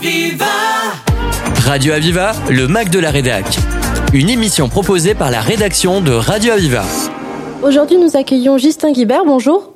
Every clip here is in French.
Aviva Radio Aviva, le Mac de la Rédac. Une émission proposée par la rédaction de Radio Aviva. Aujourd'hui, nous accueillons Justin Guibert. Bonjour.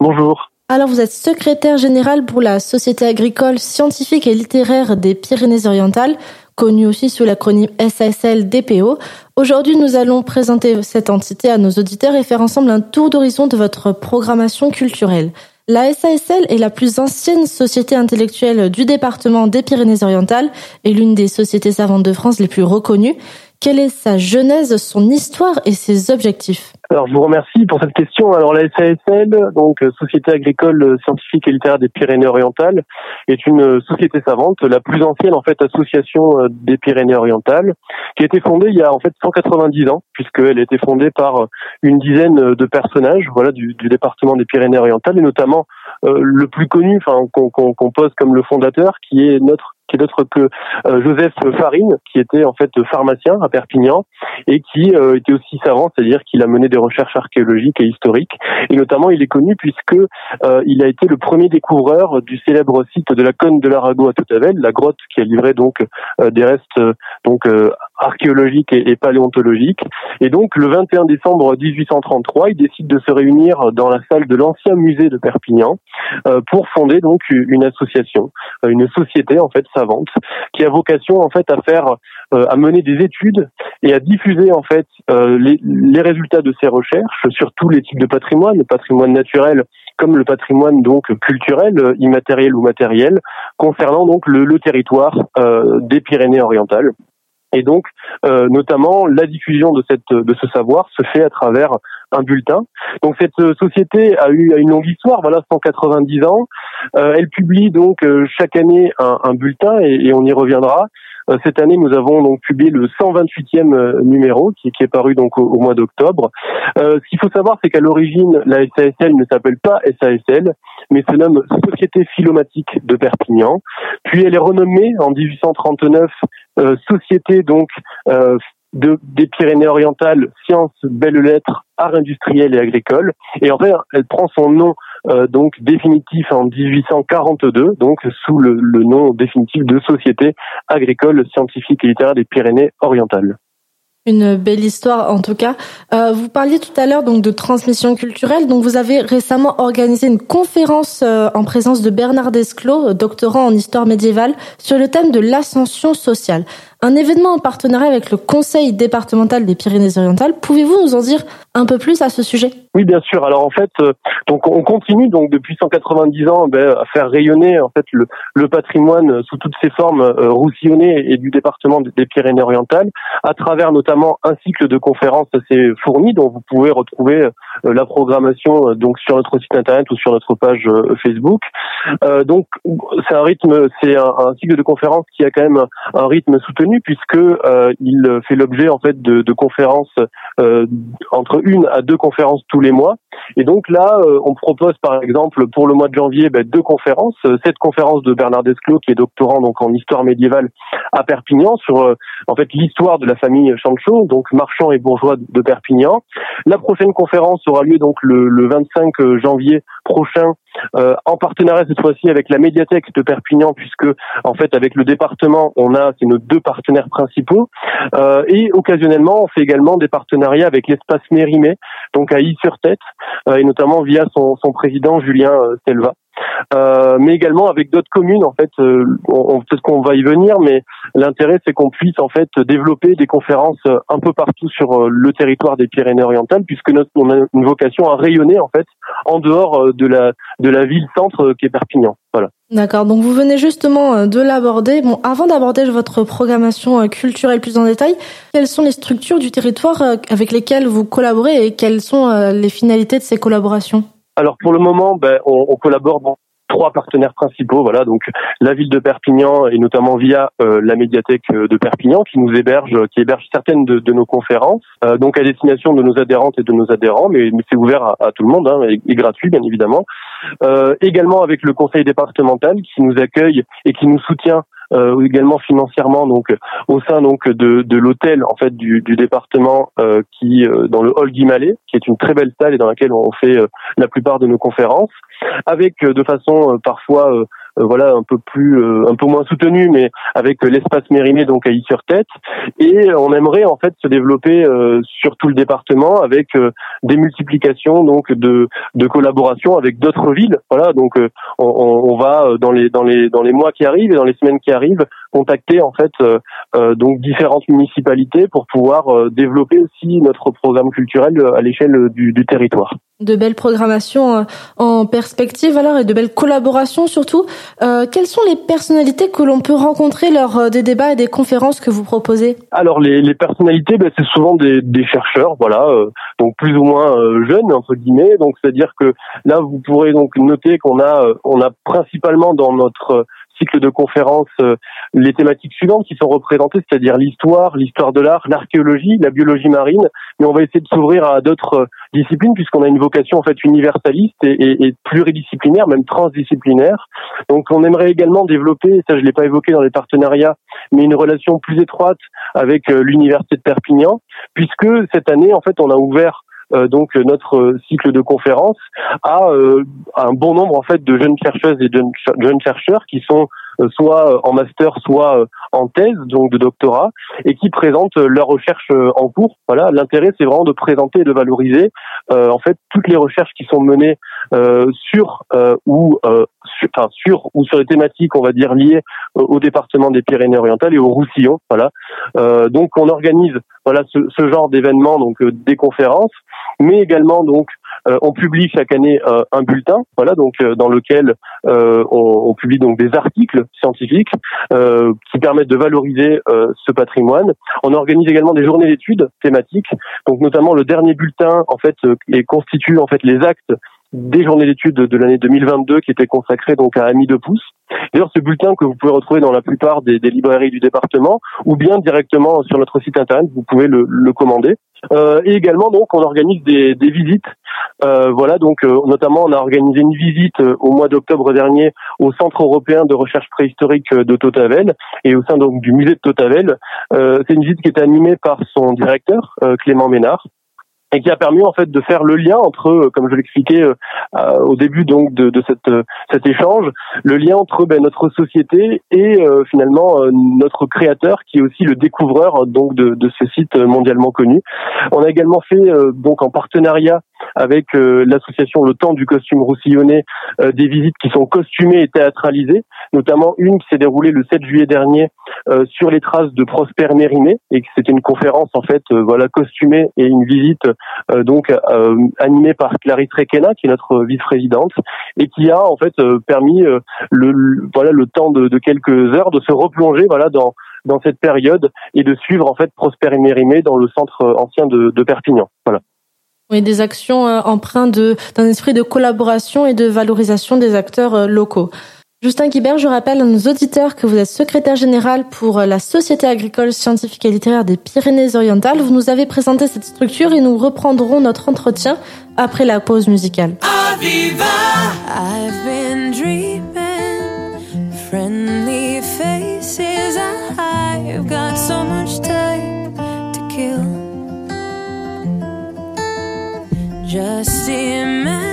Bonjour. Alors, vous êtes secrétaire général pour la Société agricole, scientifique et littéraire des Pyrénées-Orientales, connue aussi sous l'acronyme SASL-DPO. Aujourd'hui, nous allons présenter cette entité à nos auditeurs et faire ensemble un tour d'horizon de votre programmation culturelle. La SASL est la plus ancienne société intellectuelle du département des Pyrénées-Orientales et l'une des sociétés savantes de France les plus reconnues. Quelle est sa genèse, son histoire et ses objectifs alors, je vous remercie pour cette question. Alors, la SASL, donc Société agricole scientifique et littéraire des Pyrénées-Orientales, est une société savante, la plus ancienne en fait association euh, des Pyrénées-Orientales, qui a été fondée il y a en fait 190 ans, puisqu'elle a été fondée par une dizaine de personnages, voilà, du, du département des Pyrénées-Orientales, et notamment euh, le plus connu, enfin qu'on pose comme le fondateur, qui est notre qui est d'autre que euh, Joseph Farine, qui était en fait pharmacien à Perpignan et qui euh, était aussi savant, c'est-à-dire qu'il a mené des recherches archéologiques et historiques. Et notamment, il est connu puisque euh, il a été le premier découvreur du célèbre site de la Cône de l'Arago à Toutavel, la grotte qui a livré donc des restes donc archéologiques et, et, paléontologiques. Et donc, le 21 décembre 1833, il décide de se réunir dans la salle de l'ancien musée de Perpignan pour fonder donc une association, une société en fait qui a vocation en fait à faire, euh, à mener des études et à diffuser en fait euh, les, résultats de ces recherches sur tous les types de patrimoine, le patrimoine naturel comme le patrimoine donc culturel, immatériel ou matériel, concernant donc le, territoire euh, des Pyrénées-Orientales. Et donc, euh, notamment, la diffusion de cette de ce savoir se fait à travers un bulletin. Donc, cette société a eu une longue histoire, voilà, 190 ans. Euh, elle publie donc euh, chaque année un, un bulletin et, et, on y reviendra. Euh, cette année, nous avons donc publié le 128e euh, numéro qui, qui est paru donc au, au mois d'octobre. ce qu'il faut savoir, c'est qu'à l'origine, la SASL ne s'appelle pas SASL, mais se nomme Société Philomatique de Perpignan. Puis elle est renommée en 1839 euh, Société donc euh, de, des Pyrénées-Orientales, sciences, belles lettres, art industriel et agricole. Et en fait, elle prend son nom euh, donc définitif en 1842, donc sous le, le nom définitif de Société agricole, scientifique et littéraire des Pyrénées-Orientales une belle histoire en tout cas. Euh, vous parliez tout à l'heure donc de transmission culturelle. Donc vous avez récemment organisé une conférence euh, en présence de Bernard Desclos, doctorant en histoire médiévale, sur le thème de l'ascension sociale. Un événement en partenariat avec le Conseil départemental des Pyrénées-Orientales. Pouvez-vous nous en dire un peu plus à ce sujet? Oui, bien sûr. Alors en fait, euh, donc on continue donc depuis 190 ans ben, à faire rayonner en fait le, patrimoine sous toutes ses formes euh, roussillonnées et du département des Pyrénées-Orientales à travers notamment un cycle de conférences assez fourni dont vous pouvez retrouver euh, la programmation donc sur notre site internet ou sur notre page Facebook. donc c'est un rythme, c'est un, un, cycle de conférences qui a quand même un rythme soutenu puisque euh, il fait l'objet en fait de, conférences euh, entre une à deux conférences tous les mois. Et donc là, euh, on propose par exemple pour le mois de janvier ben, deux conférences. Cette conférence de Bernard Desclos, qui est doctorant donc en histoire médiévale à Perpignan, sur en fait l'histoire de la famille Chancho, donc marchand et bourgeois de Perpignan. La prochaine conférence aura lieu donc le, le 25 janvier prochain euh, en partenariat cette fois-ci avec la médiathèque de Perpignan, puisque en fait avec le département, on a c'est nos deux partenaires principaux, euh, et occasionnellement on fait également des partenariats avec l'espace Mérimée, donc à Y-sur-Tête, euh, et notamment via son, son président Julien euh, Selva. Euh, mais également avec d'autres communes. En fait, euh, on, peut-être qu'on va y venir, mais l'intérêt c'est qu'on puisse en fait développer des conférences un peu partout sur le territoire des Pyrénées-Orientales, puisque notre, on a une vocation à rayonner en fait en dehors de la de la ville centre qui est Perpignan. Voilà. D'accord. Donc vous venez justement de l'aborder. Bon, avant d'aborder votre programmation culturelle plus en détail, quelles sont les structures du territoire avec lesquelles vous collaborez et quelles sont les finalités de ces collaborations? Alors pour le moment, ben, on, collabore dans trois partenaires principaux, voilà, donc la ville de Perpignan et notamment via euh, la médiathèque euh, de Perpignan qui nous héberge, qui héberge certaines de, nos conférences, euh, donc à destination de nos adhérentes et de nos adhérents, mais, c'est ouvert à, tout le monde hein, et, gratuit bien évidemment. également avec le conseil départemental qui nous accueille et qui nous soutient euh, également financièrement donc au sein donc de, de l'hôtel en fait du, du département euh, qui euh, dans le hall Guimalet qui est une très belle salle et dans laquelle on fait la plupart de nos conférences avec de façon parfois voilà un peu plus un peu moins soutenu mais avec l'espace Mérimée donc à Y-sur-Tête et on aimerait en fait se développer sur tout le département avec des multiplications donc de de collaboration avec d'autres villes. Voilà donc on, on, va dans les dans les dans les mois qui arrivent et dans les semaines qui arrivent contacter en fait donc différentes municipalités pour pouvoir développer aussi notre programme culturel à l'échelle du, du territoire de belles programmations euh, en perspective alors et de belles collaborations surtout. Euh, quelles sont les personnalités que l'on peut rencontrer lors euh, des débats et des conférences que vous proposez? Alors les, les personnalités, ben, c'est souvent des, des, chercheurs, voilà, donc plus ou moins jeunes entre guillemets. Donc c'est-à-dire que là vous pourrez donc noter qu'on a on a principalement dans notre cycle de conférences euh, les thématiques suivantes qui sont représentées, c'est-à-dire l'histoire, l'histoire de l'art, l'archéologie, la biologie marine, mais on va essayer de s'ouvrir à d'autres euh, disciplines puisqu'on a une vocation en fait universaliste et, et, pluridisciplinaire, même transdisciplinaire. Donc on aimerait également développer, et ça je l'ai pas évoqué dans les partenariats, mais une relation plus étroite avec euh, l'université de Perpignan, puisque cette année en fait on a ouvert donc notre cycle de conférences à un bon nombre en fait de jeunes chercheuses et de jeunes chercheurs qui sont euh, soit euh, en master, soit euh, en thèse, donc de doctorat, et qui présentent leurs recherches en cours. Voilà, l'intérêt c'est vraiment de présenter et de valoriser en fait toutes les recherches qui sont menées sur ou sur, enfin, sur ou sur les thématiques, on va dire liées au département des Pyrénées-Orientales et au Roussillon. Voilà, donc on organise voilà ce, genre d'événements, donc des conférences, mais également donc euh, on publie chaque année euh, un bulletin, voilà, donc euh, dans lequel on, on, publie donc des articles scientifiques qui permettent de valoriser ce patrimoine. On organise également des journées d'études thématiques, donc notamment le dernier bulletin en fait constitue en fait les actes des journées d'études de l'année 2022 qui étaient consacrées donc à Ami de Pouce. D'ailleurs, ce bulletin que vous pouvez retrouver dans la plupart des, des, librairies du département ou bien directement sur notre site internet, vous pouvez le, le commander. Euh, et également, donc, on organise des, des visites. Euh, voilà, donc, euh, notamment, on a organisé une visite euh, au mois d'octobre dernier au Centre européen de recherche préhistorique de Totavel et au sein donc du musée de Totavel. C'est une visite qui est animée par son directeur, Clément Ménard et qui a permis en fait de faire le lien entre, euh, comme je l'expliquais euh, euh, au début donc de, de cette, cet échange, le lien entre ben, notre société et finalement notre créateur qui est aussi le découvreur donc de, de ce site mondialement connu. On a également fait donc en partenariat avec l'association Le Temps du costume roussillonné des visites qui sont costumées et théâtralisées, notamment une qui s'est déroulée le 7 juillet dernier sur les traces de Prosper Mérimée et c'était une conférence en fait voilà costumée et une visite euh, donc euh, animé par Clarisse Requena, qui est notre vice-présidente, et qui a en fait euh, permis le, voilà le temps de, de, quelques heures de se replonger voilà dans dans cette période et de suivre en fait Prosper et Mérimée dans le centre ancien de, de Perpignan. Voilà. Oui, des actions empreintes d'un esprit de collaboration et de valorisation des acteurs locaux. Justin Guibert, je rappelle à nos auditeurs que vous êtes secrétaire général pour la Société agricole scientifique et littéraire des Pyrénées-Orientales. Vous nous avez présenté cette structure et nous reprendrons notre entretien après la pause musicale. Just imagine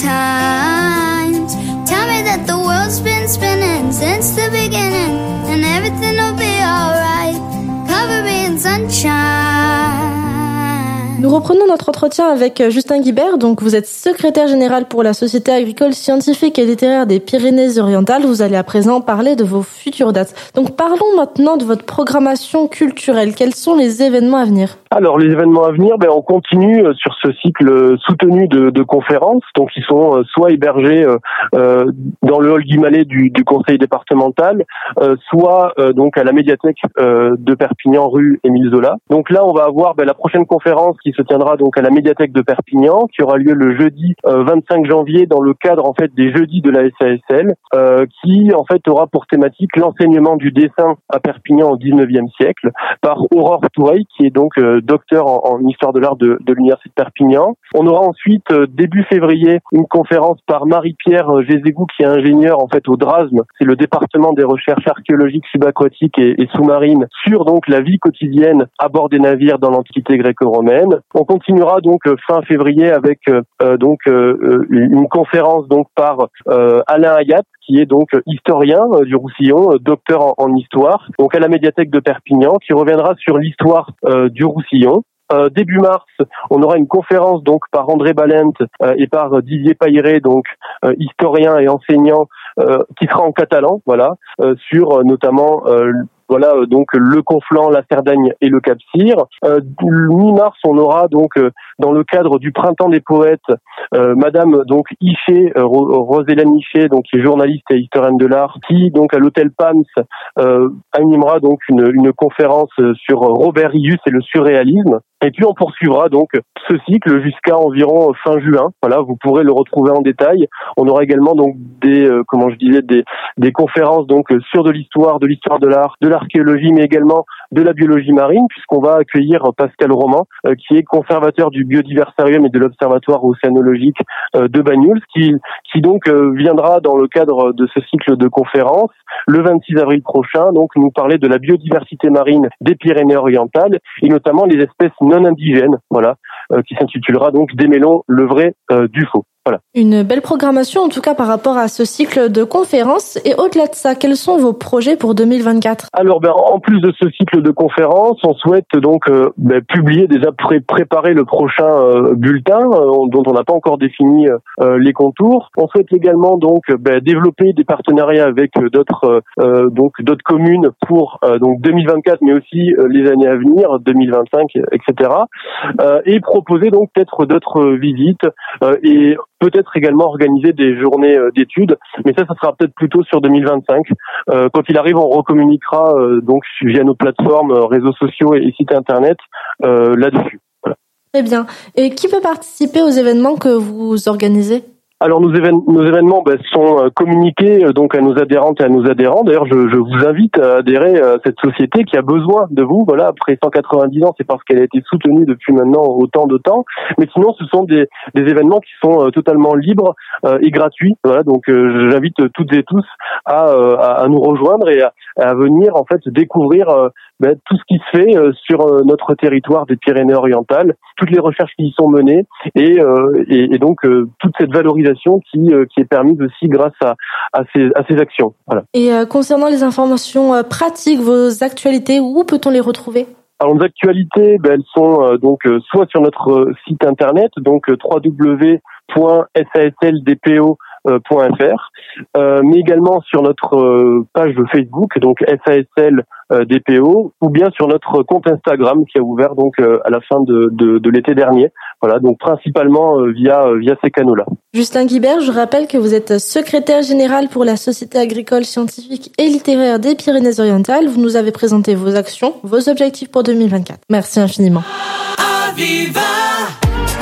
times. Tell me that the world's been spinning since the beginning, and everything will be alright. Cover me in sunshine. Nous reprenons notre entretien avec euh, Justin Guibert. Donc, vous êtes secrétaire général pour la Société agricole scientifique et littéraire des Pyrénées-Orientales. Vous allez à présent parler de vos futures dates. Donc, parlons maintenant de votre programmation culturelle. Quels sont les événements à venir? Alors les événements à venir, ben, on continue euh, sur ce cycle soutenu de, conférences, donc ils sont euh, soit hébergés euh, dans le hall Guimalet du, du conseil départemental, soit donc à la médiathèque de Perpignan rue Émile Zola. Donc là, on va avoir ben, la prochaine conférence qui se tiendra donc à la médiathèque de Perpignan, qui aura lieu le jeudi 25 janvier dans le cadre en fait des jeudis de la SASL, qui en fait aura pour thématique l'enseignement du dessin à Perpignan au 19e siècle par Aurore Toureil, qui est donc docteur en, histoire de l'art de, l'Université de Perpignan. On aura ensuite, euh, début février, une conférence par Marie-Pierre euh, Gézégou, qui est ingénieure en fait au DRASM, c'est le département des recherches archéologiques subaquatiques et, sous-marines, sur donc la vie quotidienne à bord des navires dans l'Antiquité gréco-romaine. On continuera donc euh, fin février avec donc une conférence donc par Alain Hayat, qui est donc historien du Roussillon, docteur en, histoire, donc à la médiathèque de Perpignan, qui reviendra sur l'histoire du Roussillon. Euh, début mars, on aura une conférence donc par André Balent euh, et par Didier Pailleret, donc euh, historien et enseignant, qui sera en catalan, voilà, sur notamment voilà donc le Conflent, la Cerdagne et le Cap-Cyr. Mi-mars, on aura donc dans le cadre du Printemps des poètes, Madame donc Iché, Rosélène Iché, donc qui est journaliste et historienne de l'art, qui donc à l'hôtel Pams animera donc une, une conférence sur Robert Ius et le surréalisme. Et puis on poursuivra donc ce cycle jusqu'à environ fin juin. Voilà, vous pourrez le retrouver en détail. On aura également donc des, euh, comment je disais, des, des conférences donc sur de l'histoire, de l'histoire de l'art, de l'archéologie, mais également de la biologie marine, puisqu'on va accueillir Pascal Roman, euh, qui est conservateur du biodiversarium et de l'observatoire océanologique euh, de Banyuls, qui, qui donc viendra dans le cadre de ce cycle de conférences le 26 avril prochain, donc nous parler de la biodiversité marine des Pyrénées-Orientales et notamment les espèces non indigène, voilà, euh, qui s'intitulera donc Démêlons le vrai euh, du faux. Voilà. Une belle programmation en tout cas par rapport à ce cycle de conférences. Et au-delà de ça, quels sont vos projets pour 2024 Alors, ben, en plus de ce cycle de conférences, on souhaite donc euh, ben, publier déjà pré préparer le prochain euh, bulletin euh, dont on n'a pas encore défini les contours. On souhaite également donc ben, développer des partenariats avec d'autres donc d'autres communes pour donc 2024, mais aussi les années à venir, 2025, etc. et proposer donc peut-être d'autres visites et peut-être également organiser des journées euh, d'études, mais ça, ça sera peut-être plutôt sur 2025. Euh, quand il arrive, on recommuniquera euh, donc via nos plateformes, réseaux sociaux et, sites internet là-dessus. Très bien. Et qui peut participer aux événements que vous organisez? Alors nos, événements ben, sont euh, communiqués euh, donc à nos adhérentes et à nos adhérents. D'ailleurs, je, vous invite à adhérer à cette société qui a besoin de vous. Voilà, après 190 ans, c'est parce qu'elle a été soutenue depuis maintenant autant de temps. Mais sinon, ce sont des, événements qui sont euh, totalement libres et gratuits. Voilà, donc j'invite toutes et tous à, à, nous rejoindre et à, à, venir en fait découvrir ben, tout ce qui se fait sur notre territoire des Pyrénées-Orientales, toutes les recherches qui y sont menées et, et, et donc toute cette valorisation qui, euh, qui est permise aussi grâce à, à, ces, à ces actions. Voilà. Et euh, concernant les informations euh, pratiques, vos actualités, où peut-on les retrouver? Alors nos actualités, ben, elles sont donc soit sur notre site internet, donc www.sasldpo.fr, mais également sur notre page de Facebook, donc SASL DPO, ou bien sur notre compte Instagram qui a ouvert donc à la fin de, de, de l'été dernier. Voilà, donc principalement via via ces canaux-là. Justin Guibert, je rappelle que vous êtes secrétaire général pour la Société agricole scientifique et littéraire des Pyrénées-Orientales. Vous nous avez présenté vos actions, vos objectifs pour 2024. Merci infiniment.